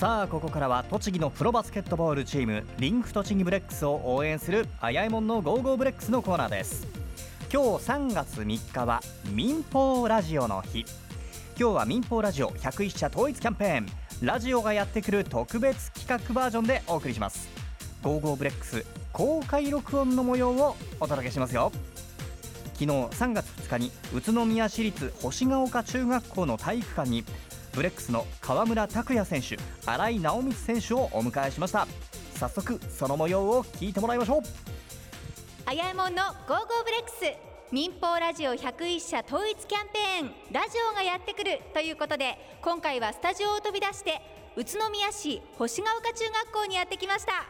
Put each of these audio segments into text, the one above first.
さあここからは栃木のプロバスケットボールチームリンク栃木ブレックスを応援するあやえもんのゴーゴーブレックスのコーナーです。今日3月3日は民放ラジオの日。今日は民放ラジオ101社統一キャンペーン。ラジオがやってくる特別企画バージョンでお送りします。ゴーゴーブレックス公開録音の模様をお届けしますよ。昨日3月2日に宇都宮市立星ヶ丘中学校の体育館にブレックスの川村卓也選手荒井尚光選手をお迎えしました。早速その模様を聞いてもらいましょう。あやえもんのゴーゴーブレックス。民放ラジオ101社統一キャンペーン。ラジオがやってくるということで今回はスタジオを飛び出して宇都宮市星ヶ丘中学校にやってきました。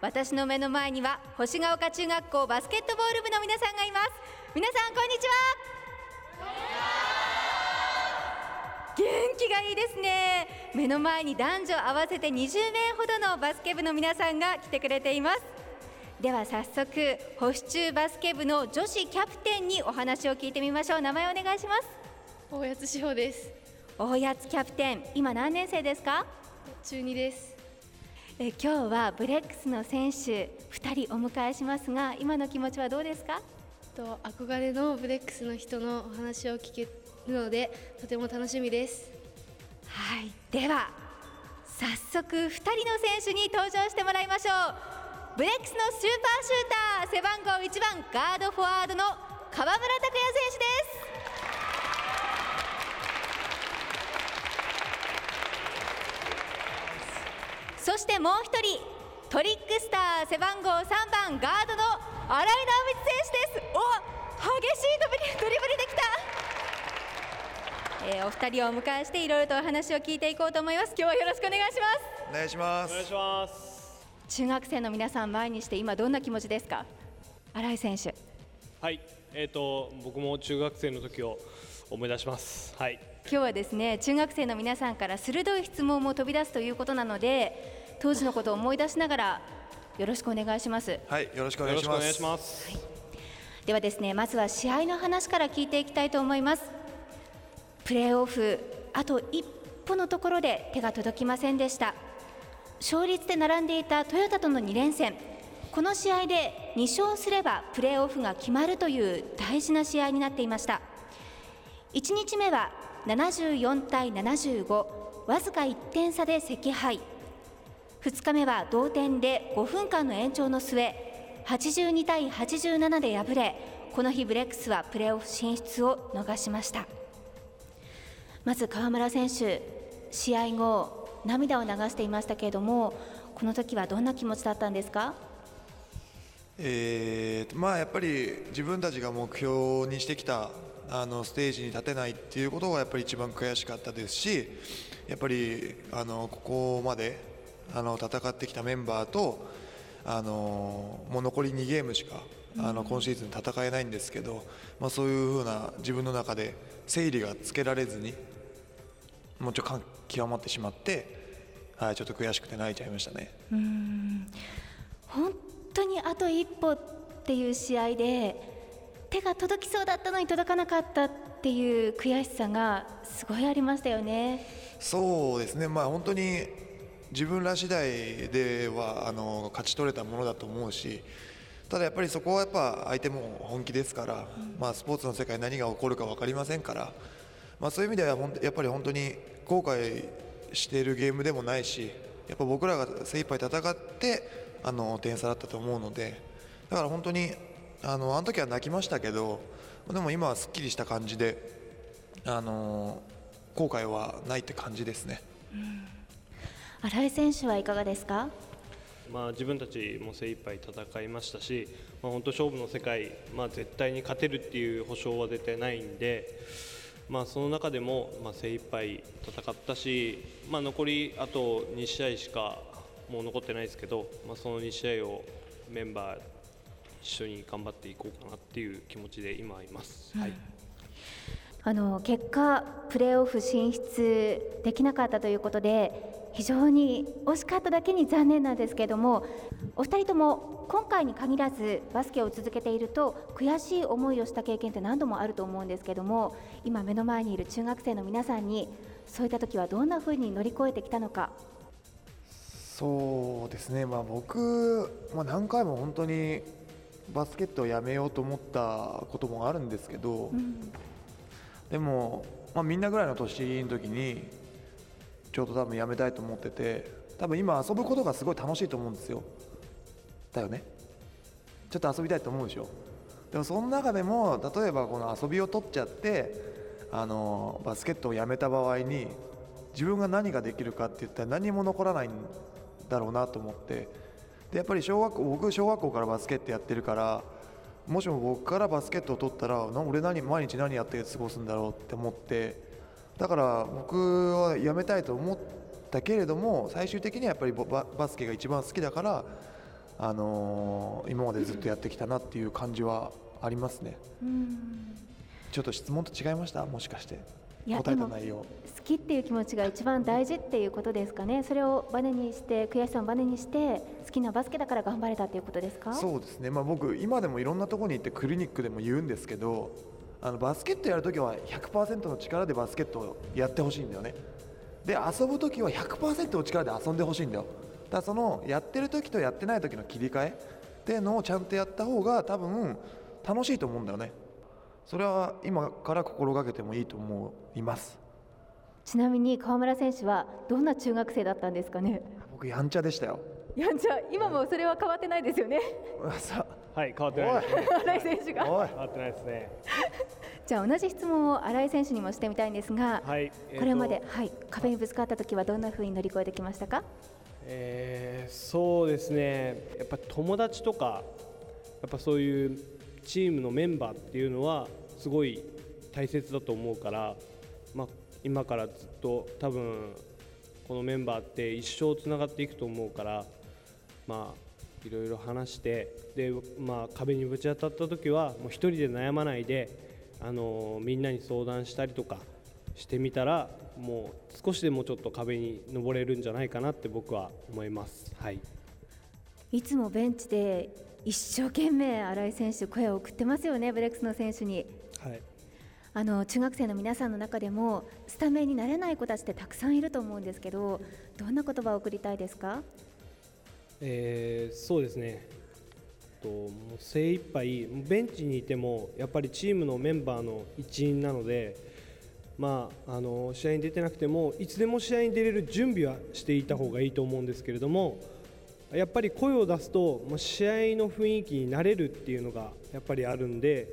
私の目の前には星ヶ丘中学校バスケットボール部の皆さんがいます。皆さんこんにちは。気がいいですね。目の前に男女合わせて20名ほどのバスケ部の皆さんが来てくれています。では早速保守中バスケ部の女子キャプテンにお話を聞いてみましょう。名前をお願いします。大谷志保です。大谷キャプテン今何年生ですか？中二です。え今日はブレックスの選手2人お迎えしますが今の気持ちはどうですか？と憧れのブレックスの人のお話を聞けるのでとても楽しみです。はい。では早速2人の選手に登場してもらいましょう。ブレックスのスーパーシューター背番号1番ガードフォワードの川村卓也選手です。そしてもう1人トリックスター背番号3番ガードの新井直光選手です。お激しいドリブルでえー、お二人をお迎えしていろいろとお話を聞いていこうと思います。今日はよろしくお願いします。お願いします。お願いします。中学生の皆さん前にして今どんな気持ちですか？新井選手。はい。えーと、僕も中学生の時を思い出します。はい。今日はですね中学生の皆さんから鋭い質問も飛び出すということなので当時のことを思い出しながらよろしくお願いします。はいよろしくお願いします、はい、ではですねまずは試合の話から聞いていきたいと思いますプレーオフあと一歩のところで手が届きませんでした。勝率で並んでいたトヨタとの2連戦。この試合で2勝すればプレーオフが決まるという大事な試合になっていました。1日目は74対75わずか1点差で惜敗。2日目は同点で5分間の延長の末82対87で敗れこの日ブレックスはプレーオフ進出を逃しました。まず川村選手試合後涙を流していましたけれどもこの時はどんな気持ちだったんですか？えー、まあやっぱり自分たちが目標にしてきたあのステージに立てないっていうことがやっぱり一番悔しかったですしやっぱりあのここまであの戦ってきたメンバーとあのもう残り2ゲームしかあの今シーズン戦えないんですけど、まあ、そういうふうな自分の中で整理がつけられずにもうちょっと極まってしまって、はい、ちょっと悔しくて泣いちゃいましたね。うん本当にあと一歩っていう試合で手が届きそうだったのに届かなかったっていう悔しさがすごいありましたよね。そうですね、まあ、本当に自分ら次第ではあの勝ち取れたものだと思うしただやっぱりそこはやっぱ相手も本気ですから、まあ、スポーツの世界何が起こるか分かりませんから、まあ、そういう意味ではやっぱり本当に後悔しているゲームでもないしやっぱ僕らが精一杯戦ってあの点差だったと思うのでだから本当にあのあの時は泣きましたけどでも今はすっきりした感じであの後悔はないって感じですね。新井選手はいかがですか？まあ、自分たちも精一杯戦いましたし、まあ、本当勝負の世界、まあ、絶対に勝てるっていう保証は絶対ないんで、まあ、その中でも、まあ、精一杯戦ったし、まあ、残りあと2試合しかもう残ってないですけど、まあ、その2試合をメンバー一緒に頑張っていこうかなっていう気持ちで今います。はい、あの結果、プレーオフ進出できなかったということで非常に惜しかっただけに残念なんですけれどもお二人とも今回に限らずバスケを続けていると悔しい思いをした経験って何度もあると思うんですけども今目の前にいる中学生の皆さんにそういった時はどんなふうに乗り越えてきたのか。そうですね、まあ、僕、まあ、何回も本当にバスケットをやめようと思ったこともあるんですけど、でも、まあ、みんなぐらいの年の時にちょうど多分やめたいと思ってて多分今遊ぶことがすごい楽しいと思うんですよ。だよね。ちょっと遊びたいと思うでしょ。でもその中でも例えばこの遊びを取っちゃってあのバスケットをやめた場合に自分が何ができるかって言ったら何も残らないんだろうなと思って。でやっぱり小学校僕小学校からバスケットやってるからもしも僕からバスケットを取ったら俺何毎日何やって過ごすんだろうって思ってだから僕はやめたいと思ったけれども最終的にはやっぱりババスケが一番好きだから、あのー今までずっとやってきたなっていう感じはありますね。ちょっと質問と違いました？もしかして。答えた内容。好きっていう気持ちが一番大事っていうことですかね。それをバネにして悔しさをバネにして好きなバスケだから頑張れたっていうことですか？そうですね、まあ、僕今でもいろんなところに行ってクリニックでも言うんですけどあのバスケットやるときは100%の力でバスケットをやってほしいんだよね。で遊ぶときは100%の力で遊んでほしいんだよ。だからそのやってるときとやってないときの切り替えっていうのをちゃんとやった方が多分楽しいと思うんだよね。それは今から心がけてもいいと思います。ちなみに川村選手はどんな中学生だったんですかね？僕やんちゃでしたよ。やんちゃ。今もそれは変わってないですよね。さはい変わってないですね。新井選手が。変わってないですねじゃあ同じ質問を新井選手にもしてみたいんですが、はいえーとこれまで、はい、壁にぶつかった時はどんな風に乗り越えてきましたか？えーそうですね。やっぱ友達とかやっぱそういうチームのメンバーっていうのはすごい大切だと思うから、まあ、今からずっと多分このメンバーって一生つながっていくと思うからまあいろいろ話してで、まあ、壁にぶち当たった時はもう一人で悩まないで、あのみんなに相談したりとかしてみたらもう少しでもちょっと壁に登れるんじゃないかなって僕は思います。はい。いつもベンチで一生懸命新井選手声を送ってますよねブレックスの選手に。はい。あの中学生の皆さんの中でもスタメンになれない子たちってたくさんいると思うんですけどどんな言葉を送りたいですか？えーそうですねともう精一杯ベンチにいてもやっぱりチームのメンバーの一員なので、まあ、あの試合に出てなくてもいつでも試合に出れる準備はしていた方がいいと思うんですけれどもやっぱり声を出すとまあ試合の雰囲気になれるっていうのがやっぱりあるんで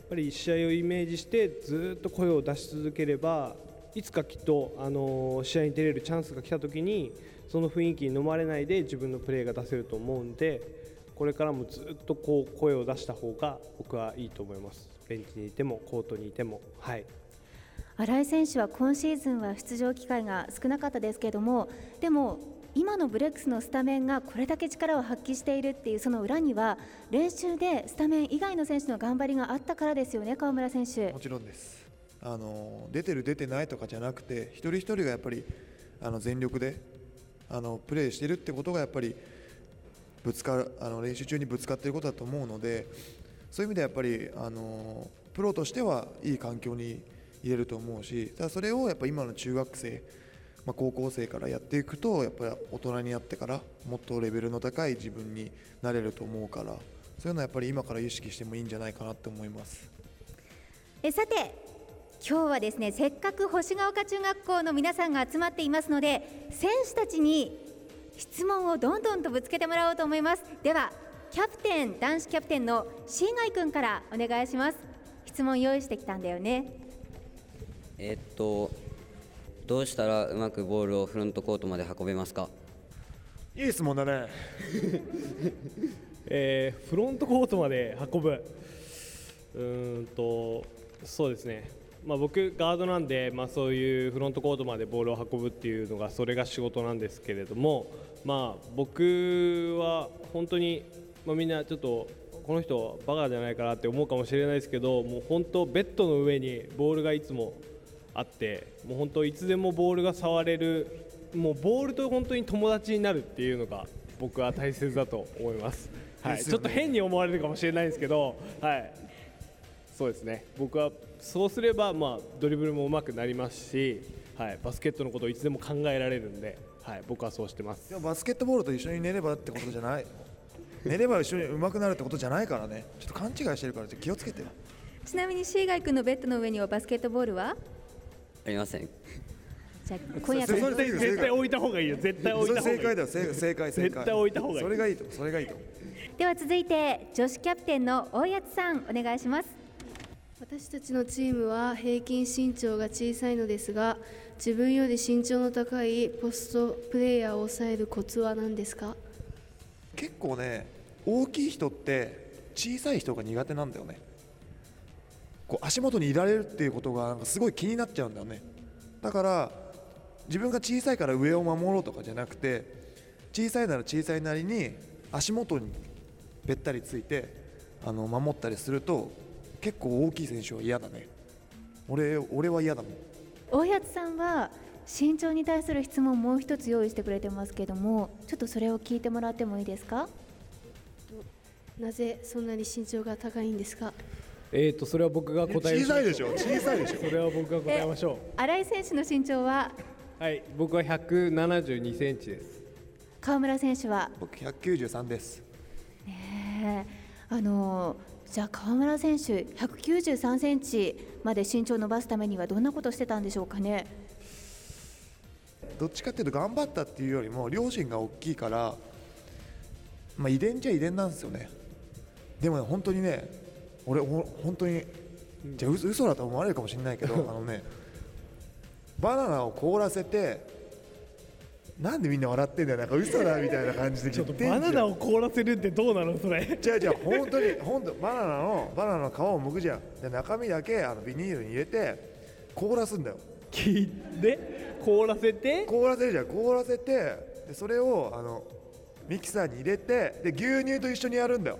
やっぱり試合をイメージしてずっと声を出し続ければいつかきっと、あの試合に出れるチャンスが来た時にその雰囲気に飲まれないで自分のプレーが出せると思うんでこれからもずっとこう声を出した方が僕はいいと思います。ベンチにいてもコートにいても。はい。新井選手は今シーズンは出場機会が少なかったですけれどもでも今のブレックスのスタメンがこれだけ力を発揮しているっていうその裏には練習でスタメン以外の選手の頑張りがあったからですよね川村選手。もちろんです。あの出てる出てないとかじゃなくて一人一人がやっぱりあの全力であのプレーしてるってことがやっぱりぶつかるあの練習中にぶつかっていることだと思うのでそういう意味ではやっぱりあのプロとしてはいい環境に入れると思うしただそれをやっぱ今の中学生、まあ、高校生からやっていくとやっぱり大人になってからもっとレベルの高い自分になれると思うからそういうのはやっぱり今から意識してもいいんじゃないかなって思います。えさて今日はですねせっかく星ヶ丘中学校の皆さんが集まっていますので選手たちに質問をどんどんとぶつけてもらおうと思います。ではキャプテン男子キャプテンの新海君からお願いします。質問用意してきたんだよね。えっとどうしたらうまくボールをフロントコートまで運べますか？いい質問だね。えーフロントコートまで運ぶ。うーんとそうですね、まあ、僕、ガードなんで、まあ、そういうフロントコートまでボールを運ぶっていうのがそれが仕事なんですけれども、まあ、僕は本当に、まあ、みんなちょっとこの人バカじゃないかなって思うかもしれないですけどもう本当ベッドの上にボールがいつもあってもう本当いつでもボールが触れるもうボールと本当に友達になるっていうのが僕は大切だと思います。はい、ちょっと変に思われるかもしれないんですけど、はい、そうですね。僕はそうすれば、まあ、ドリブルも上手くなりますし、はい、バスケットのことをいつでも考えられるんで、はい、僕はそうしてます。でもバスケットボールと一緒に寝ればってことじゃない。寝れば一緒に上手くなるってことじゃないからね。ちょっと勘違いしてるから気をつけてよ。ちなみにシーガイ君のベッドの上にはバスケットボールは？ありません。じゃあ 今夜それそれでいいよ絶対置いた方がいいよ。絶対置いた方がいい正解だよ。正正解正解。絶対置いた方がいい。それがいいとそれがいいとでは続いて女子キャプテンの大谷さんお願いします私たちのチームは平均身長が小さいのですが自分より身長の高いポストプレーヤーを抑えるコツは何ですか？結構ね大きい人って小さい人が苦手なんだよね。こう足元にいられるっていうことがなんかすごい気になっちゃうんだよね。だから自分が小さいから上を守ろうとかじゃなくて小さいなら小さいなりに足元にべったりついてあの守ったりすると結構大きい選手は嫌だね。俺俺は嫌だもん。大谷さんは身長に対する質問をもう一つ用意してくれてますけどもちょっとそれを聞いてもらってもいいですか？なぜそんなに身長が高いんですか？えーとそれは僕が答え小さいでしょ？小さいでしょ？それは僕が答えましょ新井選手の身長は？うはい僕は172センチです。川村選手は？僕193です。ねえあのじゃあ川村選手193センチまで身長を伸ばすためにはどんなことしてたんでしょうかね？どっちかっていうと頑張ったっていうよりも両親が大きいから、まあ、遺伝じゃ遺伝なんですよね。でもね本当にね俺ほ本当にじゃあ嘘嘘だと思われるかもしれないけど あのねバナナを凍らせてなんでみんな笑ってんだよ。なんか嘘だみたいな感じで言ってんじゃん。を凍らせるってどうなのそれ。違う違う本当に本当バナナのバナナの皮を剥くじゃん。で中身だけあのビニールに入れて凍らすんだよ。聞いて凍らせて？凍らせるじゃん。凍らせてでそれをあのミキサーに入れてで牛乳と一緒にやるんだよ。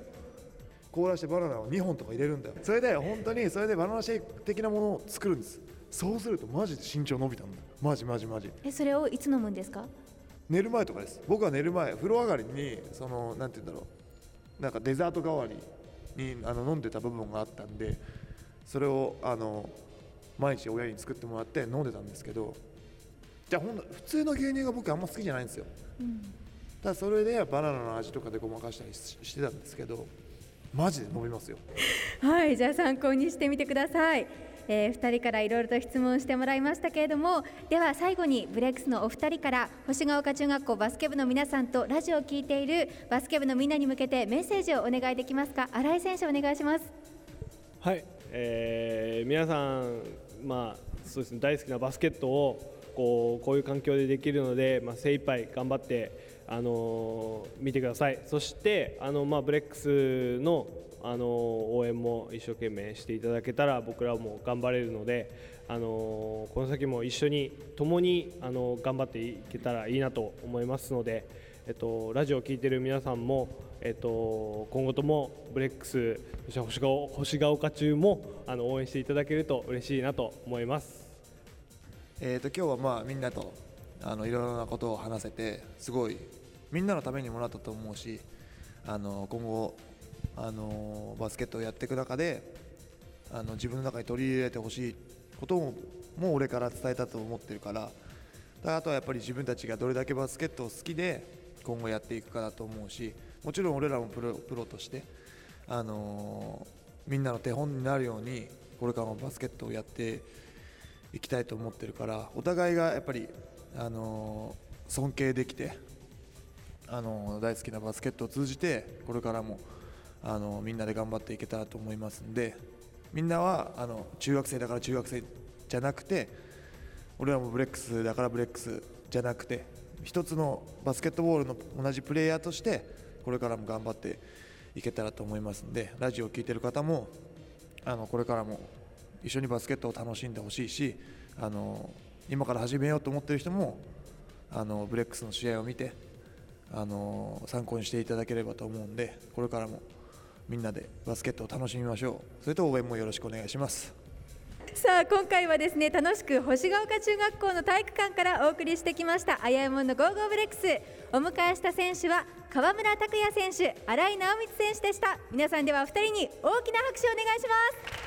凍らしてバナナを2本とか入れるんだよ。それで本当にそれでバナナシェイク的なものを作るんですそうするとマジで身長伸びたんだよ。マジマジマジ。えそれをいつ飲むんですか？寝る前とかです。僕は寝る前風呂上がりにそのなんて言うんだろう。なんかデザート代わりにあの飲んでた部分があったんでそれをあの毎日親に作ってもらって飲んでたんですけどじゃあほんと普通の牛乳が僕あんま好きじゃないんですよ、ただそれでバナナの味とかでごまかしたりししてたんですけどマジで飲みますよ。はいじゃあ参考にしてみてください、えー、2人からいろいろと質問してもらいましたけれどもでは最後にブレックスのお二人から星ヶ丘中学校バスケ部の皆さんとラジオを聞いているバスケ部のみんなに向けてメッセージをお願いできますか？新井選手お願いします。はい、えー皆さん、まあそうですね、大好きなバスケットをこうこういう環境でできるので、まあ、精一杯頑張って、あのー見てください。そしてあの、まあ、ブレックスの、あの応援も一生懸命していただけたら僕らも頑張れるので、あのこの先も一緒に共に、あの頑張っていけたらいいなと思いますので、えっと、ラジオを聞いてる皆さんも、えっと、今後ともブレックスそして星が星が丘中もあの応援していただけると嬉しいなと思います。えー、と今日はまあみんなとあのいろいろなことを話せてすごいみんなのためにもなったと思うしあの今後あのバスケットをやっていく中であの自分の中に取り入れてほしいことももう俺から伝えたと思ってるからあとはやっぱり自分たちがどれだけバスケットを好きで今後やっていくかだと思うしもちろん俺らもプロプロとしてあのみんなの手本になるようにこれからもバスケットをやっていきたいと思ってるからお互いがやっぱり、あのー尊敬できて、あのー大好きなバスケットを通じてこれからも、あのみんなで頑張っていけたらと思いますんでみんなはあの中学生だから中学生じゃなくて俺らもブレックスだからブレックスじゃなくて一つのバスケットボールの同じプレーヤーとしてこれからも頑張っていけたらと思いますんでラジオを聴いてる方もあのこれからも一緒にバスケットを楽しんでほしいしあの今から始めようと思ってる人もあのブレックスの試合を見てあの参考にしていただければと思うんでこれからもみんなでバスケットを楽しみましょう。それと応援もよろしくお願いします。さあ今回はですね楽しく星ヶ丘中学校の体育館からお送りしてきましたあやえもんのゴーゴーブレックス。お迎えした選手は川村卓也選手荒井尚光選手でした。皆さんでは2人に大きな拍手をお願いします。